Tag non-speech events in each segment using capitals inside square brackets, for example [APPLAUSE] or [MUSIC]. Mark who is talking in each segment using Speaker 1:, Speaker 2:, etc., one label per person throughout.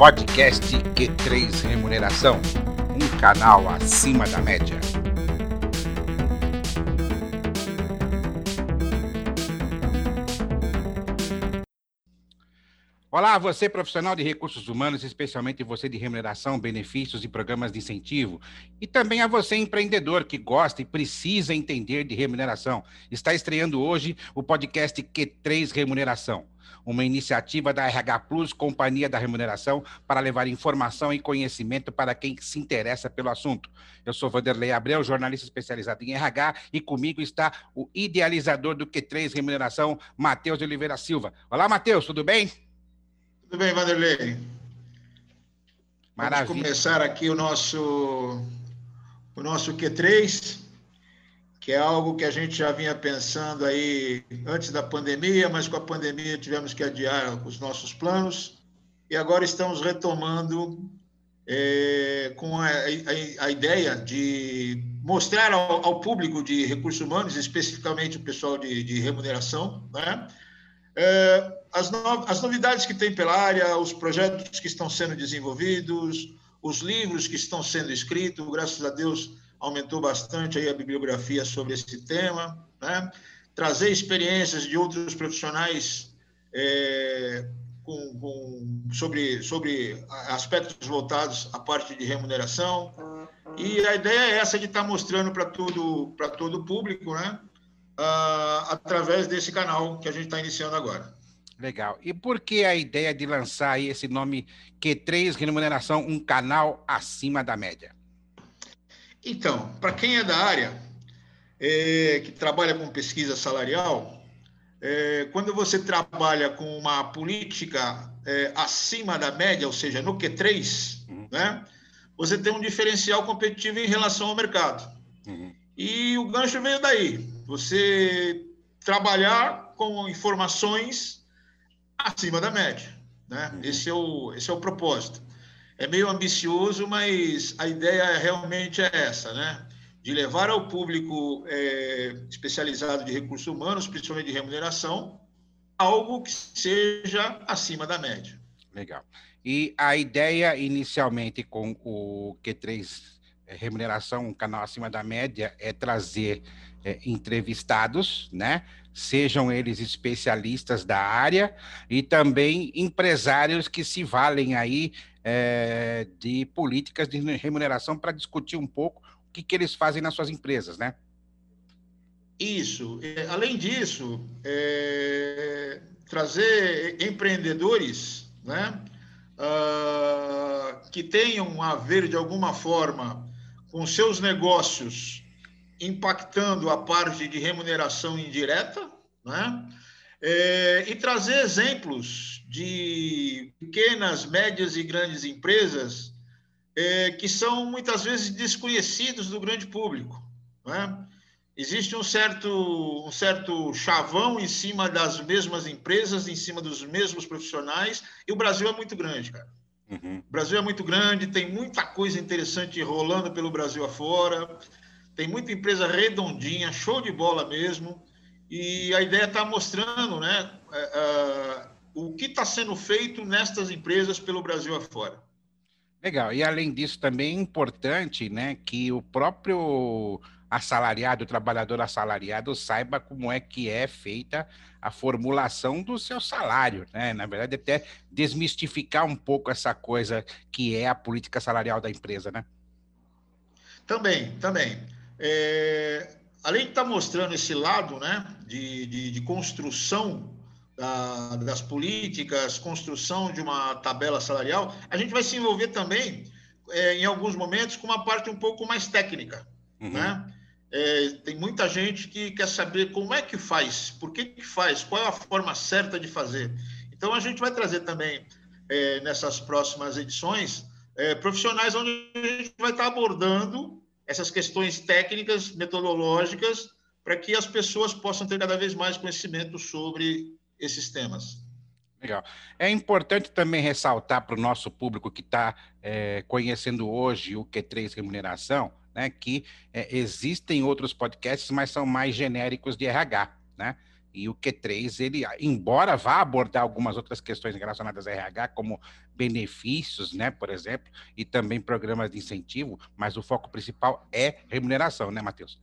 Speaker 1: Podcast Q3 Remuneração, um canal acima da média. Olá, você profissional de recursos humanos, especialmente você de remuneração, benefícios e programas de incentivo, e também a você empreendedor que gosta e precisa entender de remuneração. Está estreando hoje o podcast Q3 Remuneração uma iniciativa da RH Plus, Companhia da Remuneração, para levar informação e conhecimento para quem se interessa pelo assunto. Eu sou Vanderlei Abreu, jornalista especializado em RH, e comigo está o idealizador do Q3 Remuneração, Matheus Oliveira Silva. Olá, Matheus, tudo bem?
Speaker 2: Tudo bem, Vanderlei. Maravilha. Vamos começar aqui o nosso, o nosso Q3 que é algo que a gente já vinha pensando aí antes da pandemia, mas com a pandemia tivemos que adiar os nossos planos. E agora estamos retomando é, com a, a, a, ideia de mostrar ao, ao, público de recursos humanos, especificamente o pessoal de, de remuneração, né, é, as, no, as novidades que tem pela área, os projetos que estão sendo desenvolvidos, os livros que estão sendo escritos, graças a Deus aumentou bastante aí a bibliografia sobre esse tema, né? trazer experiências de outros profissionais é, com, com, sobre, sobre aspectos voltados à parte de remuneração. E a ideia é essa de estar mostrando para todo, todo o público, né? Ah, através desse canal que a gente está iniciando agora.
Speaker 1: Legal. E por que a ideia de lançar aí esse nome Q3 Remuneração, um canal acima da média?
Speaker 2: Então, para quem é da área, é, que trabalha com pesquisa salarial, é, quando você trabalha com uma política é, acima da média, ou seja, no Q3, uhum. né, você tem um diferencial competitivo em relação ao mercado. Uhum. E o gancho veio daí. Você trabalhar com informações acima da média. Né? Uhum. Esse, é o, esse é o propósito é meio ambicioso, mas a ideia realmente é essa, né? De levar ao público é, especializado de recursos humanos, principalmente de remuneração, algo que seja acima da média.
Speaker 1: Legal. E a ideia inicialmente com o Q3 é, Remuneração, um canal acima da média, é trazer é, entrevistados, né? Sejam eles especialistas da área e também empresários que se valem aí é, de políticas de remuneração para discutir um pouco o que, que eles fazem nas suas empresas, né?
Speaker 2: Isso. É, além disso, é, trazer empreendedores né, uh, que tenham a ver, de alguma forma, com seus negócios impactando a parte de remuneração indireta, né? É, e trazer exemplos de pequenas, médias e grandes empresas é, que são muitas vezes desconhecidos do grande público. Né? Existe um certo, um certo chavão em cima das mesmas empresas, em cima dos mesmos profissionais, e o Brasil é muito grande, cara. Uhum. O Brasil é muito grande, tem muita coisa interessante rolando pelo Brasil afora, tem muita empresa redondinha, show de bola mesmo. E a ideia está mostrando né, uh, o que está sendo feito nestas empresas pelo Brasil afora.
Speaker 1: Legal. E além disso, também é importante né, que o próprio assalariado, o trabalhador assalariado, saiba como é que é feita a formulação do seu salário, né? Na verdade, até desmistificar um pouco essa coisa que é a política salarial da empresa, né?
Speaker 2: Também, também. É, além de estar tá mostrando esse lado né, de, de, de construção da, das políticas, construção de uma tabela salarial, a gente vai se envolver também, é, em alguns momentos, com uma parte um pouco mais técnica. Uhum. Né? É, tem muita gente que quer saber como é que faz, por que, que faz, qual é a forma certa de fazer. Então, a gente vai trazer também, é, nessas próximas edições, é, profissionais onde a gente vai estar abordando essas questões técnicas, metodológicas, para que as pessoas possam ter cada vez mais conhecimento sobre esses temas.
Speaker 1: Legal. É importante também ressaltar para o nosso público que está é, conhecendo hoje o Q3 Remuneração, né, que é, existem outros podcasts, mas são mais genéricos de RH, né? E o Q3, ele, embora vá abordar algumas outras questões relacionadas a RH, como benefícios, né, por exemplo, e também programas de incentivo, mas o foco principal é remuneração, né, Matheus?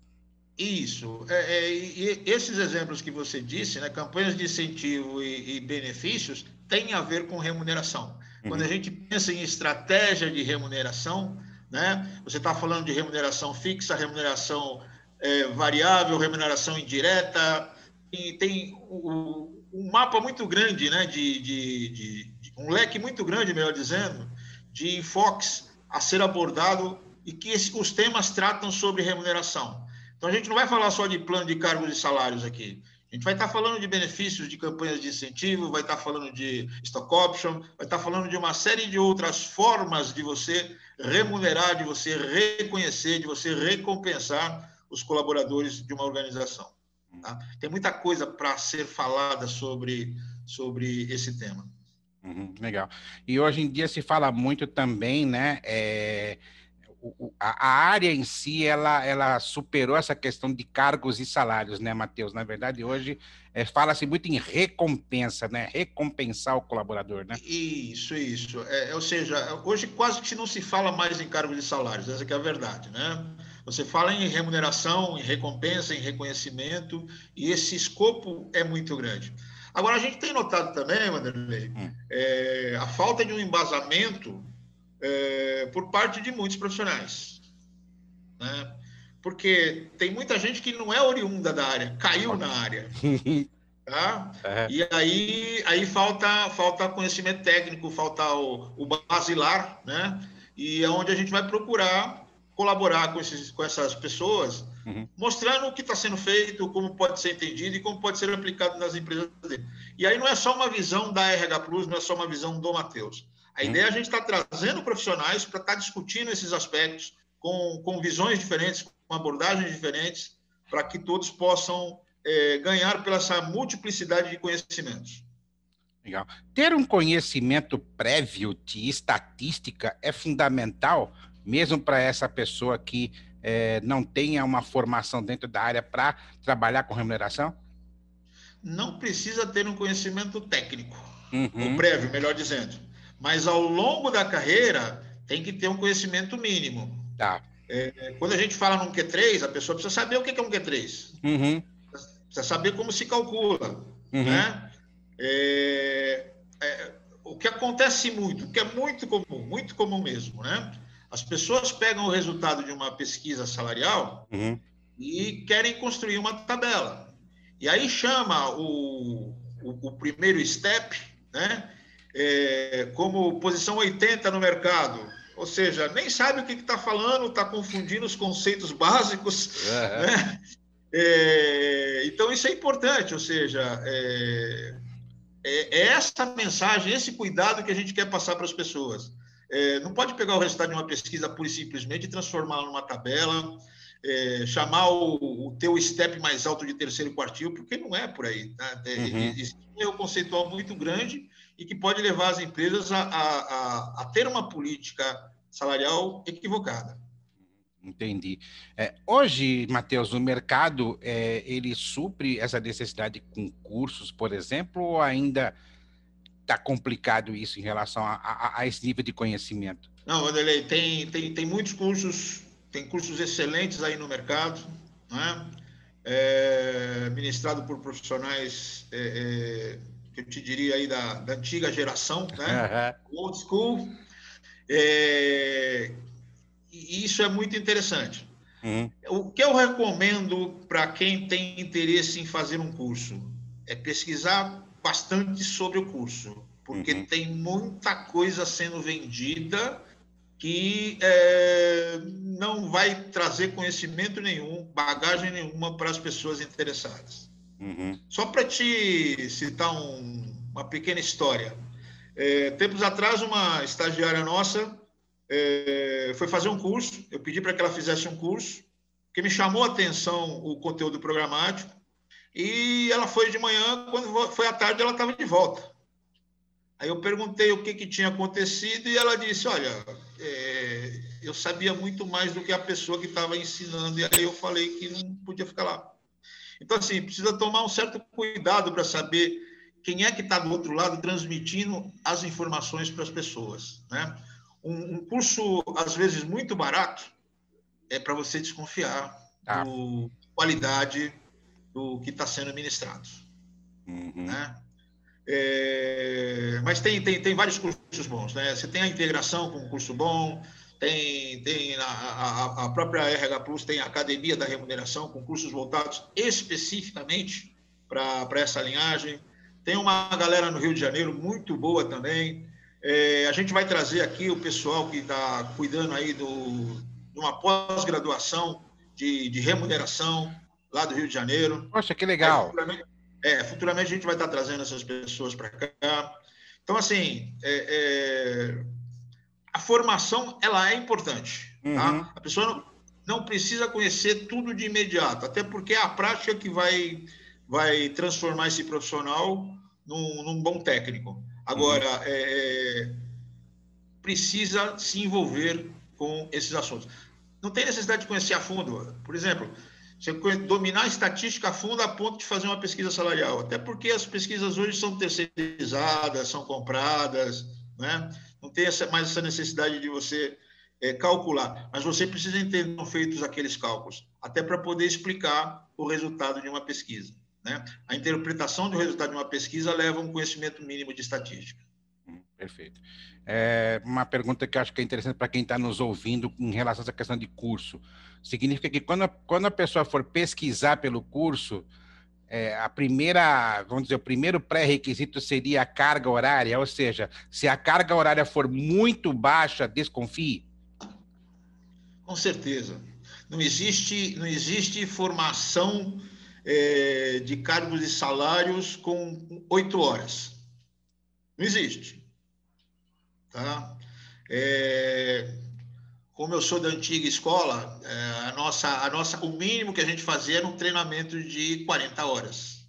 Speaker 2: Isso. É, é, e esses exemplos que você disse, né, campanhas de incentivo e, e benefícios, têm a ver com remuneração. Uhum. Quando a gente pensa em estratégia de remuneração, né, você está falando de remuneração fixa, remuneração é, variável, remuneração indireta, e tem um, um mapa muito grande, né, de, de, de, um leque muito grande, melhor dizendo, de enfoques a ser abordado e que os temas tratam sobre remuneração. Então, a gente não vai falar só de plano de cargos e salários aqui. A gente vai estar falando de benefícios de campanhas de incentivo, vai estar falando de stock option, vai estar falando de uma série de outras formas de você remunerar, de você reconhecer, de você recompensar os colaboradores de uma organização. Tá? Tem muita coisa para ser falada sobre, sobre esse tema.
Speaker 1: Uhum, legal. E hoje em dia se fala muito também, né? É, a, área em si, ela, ela superou essa questão de cargos e salários, né, Matheus? Na verdade, hoje é, fala-se muito em recompensa, né? Recompensar o colaborador, né?
Speaker 2: Isso, isso. É, ou seja, hoje quase que não se fala mais em cargos e salários, essa é a verdade, né? Você fala em remuneração, em recompensa, em reconhecimento, e esse escopo é muito grande. Agora, a gente tem notado também, Wanderlei, hum. é, a falta de um embasamento é, por parte de muitos profissionais. Né? Porque tem muita gente que não é oriunda da área, caiu na área. [LAUGHS] Tá? É. E aí, aí falta, falta conhecimento técnico, falta o, o basilar, né? E é onde a gente vai procurar colaborar com, esses, com essas pessoas, uhum. mostrando o que está sendo feito, como pode ser entendido e como pode ser aplicado nas empresas dele. E aí não é só uma visão da RH Plus, não é só uma visão do Matheus. A ideia é a gente estar tá trazendo profissionais para estar tá discutindo esses aspectos com, com visões diferentes, com abordagens diferentes, para que todos possam é, ganhar pela essa multiplicidade de conhecimentos.
Speaker 1: Legal. Ter um conhecimento prévio de estatística é fundamental mesmo para essa pessoa que é, não tenha uma formação dentro da área para trabalhar com remuneração?
Speaker 2: Não precisa ter um conhecimento técnico, uhum. ou prévio, melhor dizendo. Mas ao longo da carreira, tem que ter um conhecimento mínimo.
Speaker 1: Tá.
Speaker 2: É, quando a gente fala num Q3, a pessoa precisa saber o que é um Q3. Uhum. Precisa saber como se calcula. Uhum. Né? É, é, o que acontece muito, o que é muito comum, muito comum mesmo, né? As pessoas pegam o resultado de uma pesquisa salarial uhum. e querem construir uma tabela. E aí chama o, o, o primeiro step, né? É, como posição 80 no mercado. Ou seja, nem sabe o que está falando, está confundindo os conceitos básicos. Uhum. Né? É, então, isso é importante, ou seja, é, é, é essa mensagem, esse cuidado que a gente quer passar para as pessoas. É, não pode pegar o resultado de uma pesquisa pura e simplesmente transformá-la numa tabela, é, chamar o, o teu step mais alto de terceiro quartil, porque não é por aí. Tá? É, uhum. Existe um erro conceitual muito grande e que pode levar as empresas a, a, a, ter uma política salarial equivocada.
Speaker 1: Entendi. É, hoje, Matheus, o mercado é, ele supre essa necessidade com cursos, por exemplo, ou ainda está complicado isso em relação a, a, a, esse nível de conhecimento?
Speaker 2: Não, Wanderlei, tem, tem, tem muitos cursos, tem cursos excelentes aí no mercado, né? É, ministrado por profissionais é, eu te diria aí da, da antiga geração, né? Old school. É, e isso é muito interessante. Uhum. O que eu recomendo para quem tem interesse em fazer um curso é pesquisar bastante sobre o curso, porque uhum. tem muita coisa sendo vendida que é, não vai trazer conhecimento nenhum, bagagem nenhuma para as pessoas interessadas. Uhum. Só para te citar um, uma pequena história. É, tempos atrás, uma estagiária nossa é, foi fazer um curso. Eu pedi para que ela fizesse um curso, que me chamou a atenção o conteúdo programático. E ela foi de manhã, quando foi à tarde, ela estava de volta. Aí eu perguntei o que, que tinha acontecido e ela disse: Olha, é, eu sabia muito mais do que a pessoa que estava ensinando, e aí eu falei que não podia ficar lá. Então, assim, precisa tomar um certo cuidado para saber quem é que está do outro lado transmitindo as informações para as pessoas. Né? Um, um, curso, às vezes, muito barato é para você desconfiar tá. da qualidade do que está sendo ministrado. Uhum. Né? É, mas tem, tem, tem vários cursos bons. Né? Você tem a integração com um curso bom, tem, tem a, a, a, própria RH Plus tem a Academia da Remuneração, com cursos voltados especificamente para essa linhagem. Tem uma galera no Rio de Janeiro muito boa também. É, a gente vai trazer aqui o pessoal que está cuidando aí do, de uma pós-graduação de, de, remuneração lá do Rio de Janeiro.
Speaker 1: Poxa, que legal.
Speaker 2: É, futuramente, é, futuramente a gente vai estar tá trazendo essas pessoas para cá. Então, assim, é, é a formação ela é importante. Tá? Uhum. Tá? A pessoa não, não, precisa conhecer tudo de imediato, até porque é a prática que vai, vai transformar esse profissional num, num bom técnico. Agora, uhum. é, precisa se envolver com esses assuntos. Não tem necessidade de conhecer a fundo. Por exemplo, você dominar a estatística a fundo a ponto de fazer uma pesquisa salarial. Até porque as pesquisas hoje são terceirizadas, são compradas, né? Não tem essa, mais essa necessidade de você é, calcular, mas você precisa entender como feitos aqueles cálculos, até para poder explicar o resultado de uma pesquisa. Né? A interpretação do resultado de uma pesquisa leva a um conhecimento mínimo de estatística.
Speaker 1: Hum, perfeito. É uma pergunta que eu acho que é interessante para quem está nos ouvindo em relação a essa questão de curso. Significa que quando a, quando a pessoa for pesquisar pelo curso, é, a primeira, vamos dizer, o primeiro pré-requisito seria a carga horária, ou seja, se a carga horária for muito baixa, desconfie?
Speaker 2: Com certeza. Não existe, não existe formação é, de cargos e salários com oito horas. Não existe. Tá? É, como eu sou da antiga escola, é, a nossa, a nossa, o mínimo que a gente fazia era um treinamento de 40 horas.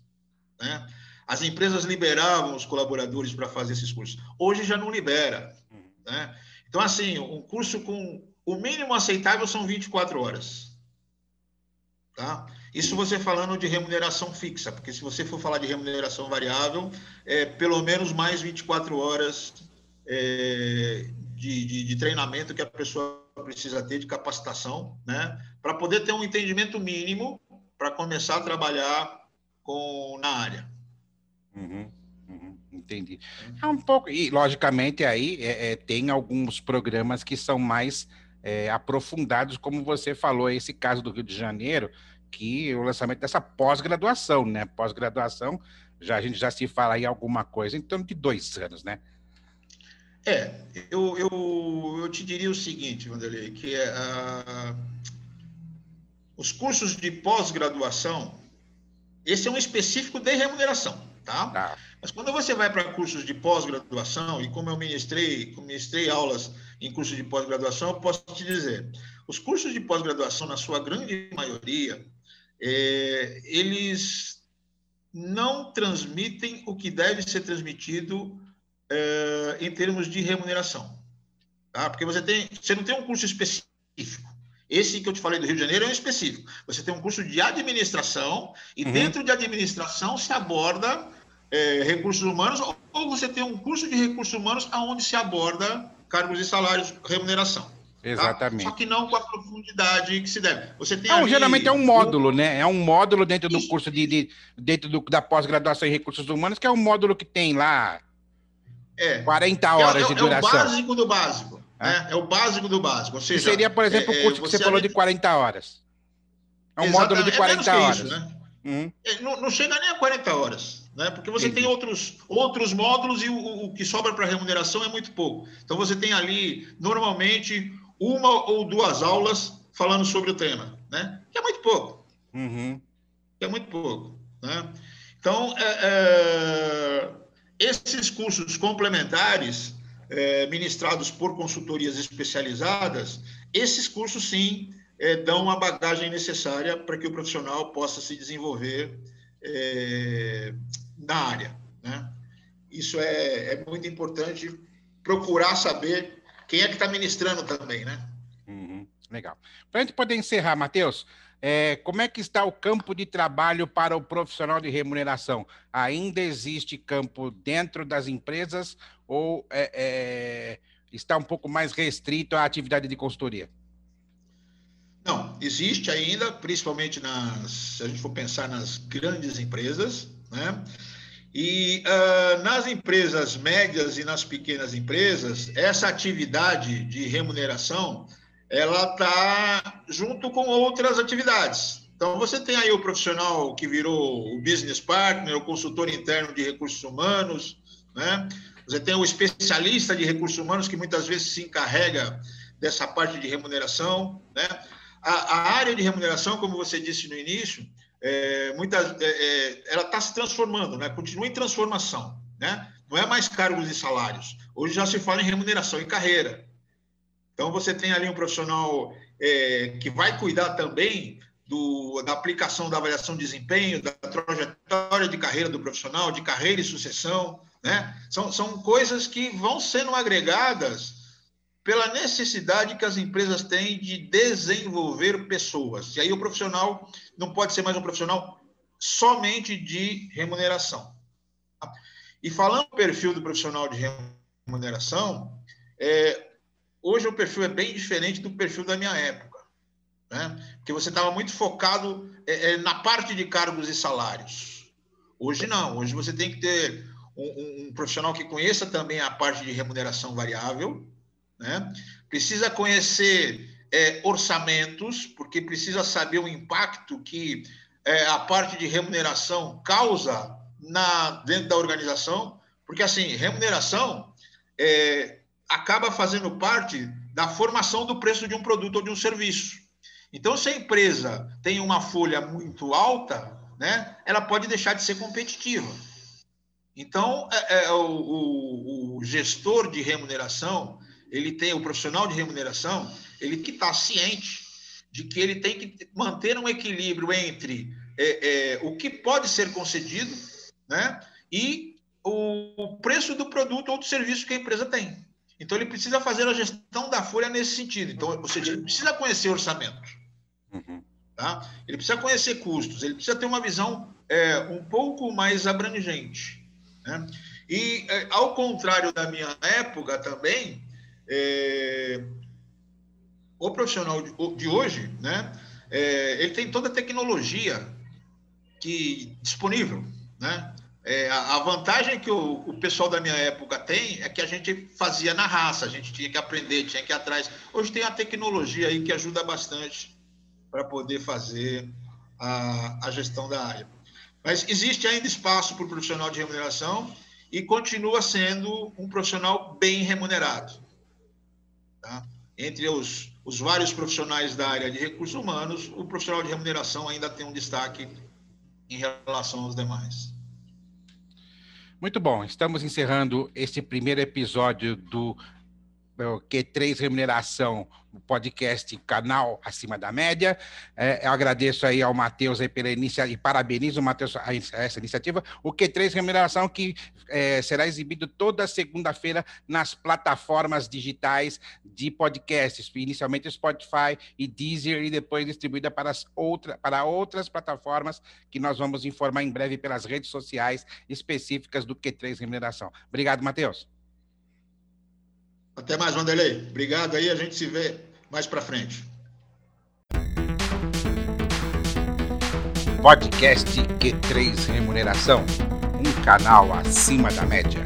Speaker 2: Né? As empresas liberavam os colaboradores para fazer esses cursos. Hoje já não libera. Né? Então, assim, um curso com o mínimo aceitável são 24 horas. Tá? Isso você falando de remuneração fixa, porque se você for falar de remuneração variável, é pelo menos mais 24 horas é, de, de, de treinamento que a pessoa precisa ter de capacitação, né, para poder ter um entendimento mínimo para começar a trabalhar com na área.
Speaker 1: Uhum, uhum, entendi. É um pouco e logicamente aí é, é, tem alguns programas que são mais é, aprofundados, como você falou, esse caso do Rio de Janeiro, que o lançamento dessa pós-graduação, né? Pós-graduação, já a gente já se fala aí alguma coisa em torno de dois anos, né?
Speaker 2: É, eu, eu, eu te diria o seguinte, Wanderlei, que é, uh, os cursos de pós-graduação, esse é um específico de remuneração, tá? tá. Mas quando você vai para cursos de pós-graduação, e como eu ministrei, ministrei aulas em cursos de pós-graduação, eu posso te dizer, os cursos de pós-graduação, na sua grande maioria, é, eles não transmitem o que deve ser transmitido é, em termos de remuneração. Tá? Porque você, tem, você não tem um curso específico. Esse que eu te falei do Rio de Janeiro é um específico. Você tem um curso de administração e uhum. dentro de administração se aborda é, recursos humanos ou você tem um curso de recursos humanos aonde se aborda cargos e salários, remuneração.
Speaker 1: Tá? Exatamente.
Speaker 2: Tá? Só que não com a profundidade que se deve. Você tem
Speaker 1: não, ali... geralmente é um módulo, né? É um módulo dentro do curso de, de dentro do, da pós-graduação em recursos humanos, que é um módulo que tem lá é. 40 horas é, é, de duração.
Speaker 2: É o básico do básico. Né? É o básico do básico. Ou seja,
Speaker 1: seria, por exemplo, o é, curso que você falou de 40 horas. É um Exatamente. módulo de 40 horas. Isso, né?
Speaker 2: Uhum. Não, não, chega nem a 40 horas, né? Porque você Entendi. tem outros, outros módulos e o, o que sobra para remuneração é muito pouco. Então você tem ali, normalmente, uma ou duas aulas falando sobre o tema, né? Que é muito pouco. Uhum. Que é muito pouco. Né? Então, é, é esses cursos complementares, é, ministrados por consultorias especializadas, esses cursos, sim, é, dão a bagagem necessária para que o profissional possa se desenvolver é, na área. Né? Isso é, é, muito importante procurar saber quem é que está ministrando também, né?
Speaker 1: Uhum, legal. Para a gente poder encerrar, Matheus, é, como é que está o campo de trabalho para o profissional de remuneração? Ainda existe campo dentro das empresas ou é, é, está um pouco mais restrito à atividade de consultoria?
Speaker 2: Não, existe ainda, principalmente nas, se a gente for pensar nas grandes empresas, né? E uh, nas empresas médias e nas pequenas empresas, essa atividade de remuneração ela está junto com outras atividades. Então, você tem aí o profissional que virou o business partner, o consultor interno de recursos humanos, né? Você tem o especialista de recursos humanos que muitas vezes se encarrega dessa parte de remuneração, né? A, a área de remuneração, como você disse no início, é, muitas, é, é, ela está se transformando, né? Continua em transformação, né? Não é mais cargos e salários. Hoje já se fala em remuneração e carreira. Então, você tem ali um profissional é, que vai cuidar também do, da aplicação da avaliação de desempenho, da trajetória de carreira do profissional, de carreira e sucessão. Né? São, são coisas que vão sendo agregadas pela necessidade que as empresas têm de desenvolver pessoas. E aí o profissional não pode ser mais um profissional somente de remuneração. E falando do perfil do profissional de remuneração, é, Hoje o perfil é bem diferente do perfil da minha época, né? Porque você estava muito focado é, é, na parte de cargos e salários. Hoje não. Hoje você tem que ter um, um, um profissional que conheça também a parte de remuneração variável, né? Precisa conhecer é, orçamentos, porque precisa saber o impacto que é, a parte de remuneração causa na dentro da organização, porque assim remuneração é, acaba fazendo parte da formação do preço de um produto ou de um serviço. Então, se a empresa tem uma folha muito alta, né, ela pode deixar de ser competitiva. Então, é, é, o, o, o, gestor de remuneração, ele tem o profissional de remuneração, ele que está ciente de que ele tem que manter um equilíbrio entre é, é, o que pode ser concedido, né, e o preço do produto ou do serviço que a empresa tem. Então, ele precisa fazer a gestão da folha nesse sentido. Então, ou seja, ele precisa conhecer orçamento. Uhum. Tá? Ele precisa conhecer custos, ele precisa ter uma visão é, um pouco mais abrangente. Né? E, é, ao contrário da minha época também, é, o profissional de, de hoje, né, é, ele tem toda a tecnologia que disponível, né? É, a vantagem que o, o, pessoal da minha época tem é que a gente fazia na raça, a gente tinha que aprender, tinha que ir atrás. Hoje tem a tecnologia aí que ajuda bastante para poder fazer a, a gestão da área. Mas existe ainda espaço para o profissional de remuneração e continua sendo um profissional bem remunerado. Tá? Entre os, os vários profissionais da área de recursos humanos, o profissional de remuneração ainda tem um destaque em relação aos demais.
Speaker 1: Muito bom, estamos encerrando esse primeiro episódio do Q3 Remuneração, podcast canal acima da média. É, eu agradeço aí ao Matheus pela iniciativa e parabenizo o Matheus a essa iniciativa. O Q3 Remuneração que é, será exibido toda segunda-feira nas plataformas digitais de podcasts, inicialmente Spotify e Deezer e depois distribuída para, as outra, para outras plataformas que nós vamos informar em breve pelas redes sociais específicas do Q3 Remuneração. Obrigado, Matheus.
Speaker 2: Até mais, Wanderlei. Obrigado aí, a gente se vê mais para frente.
Speaker 1: Podcast Q3 Remuneração, um canal acima da média.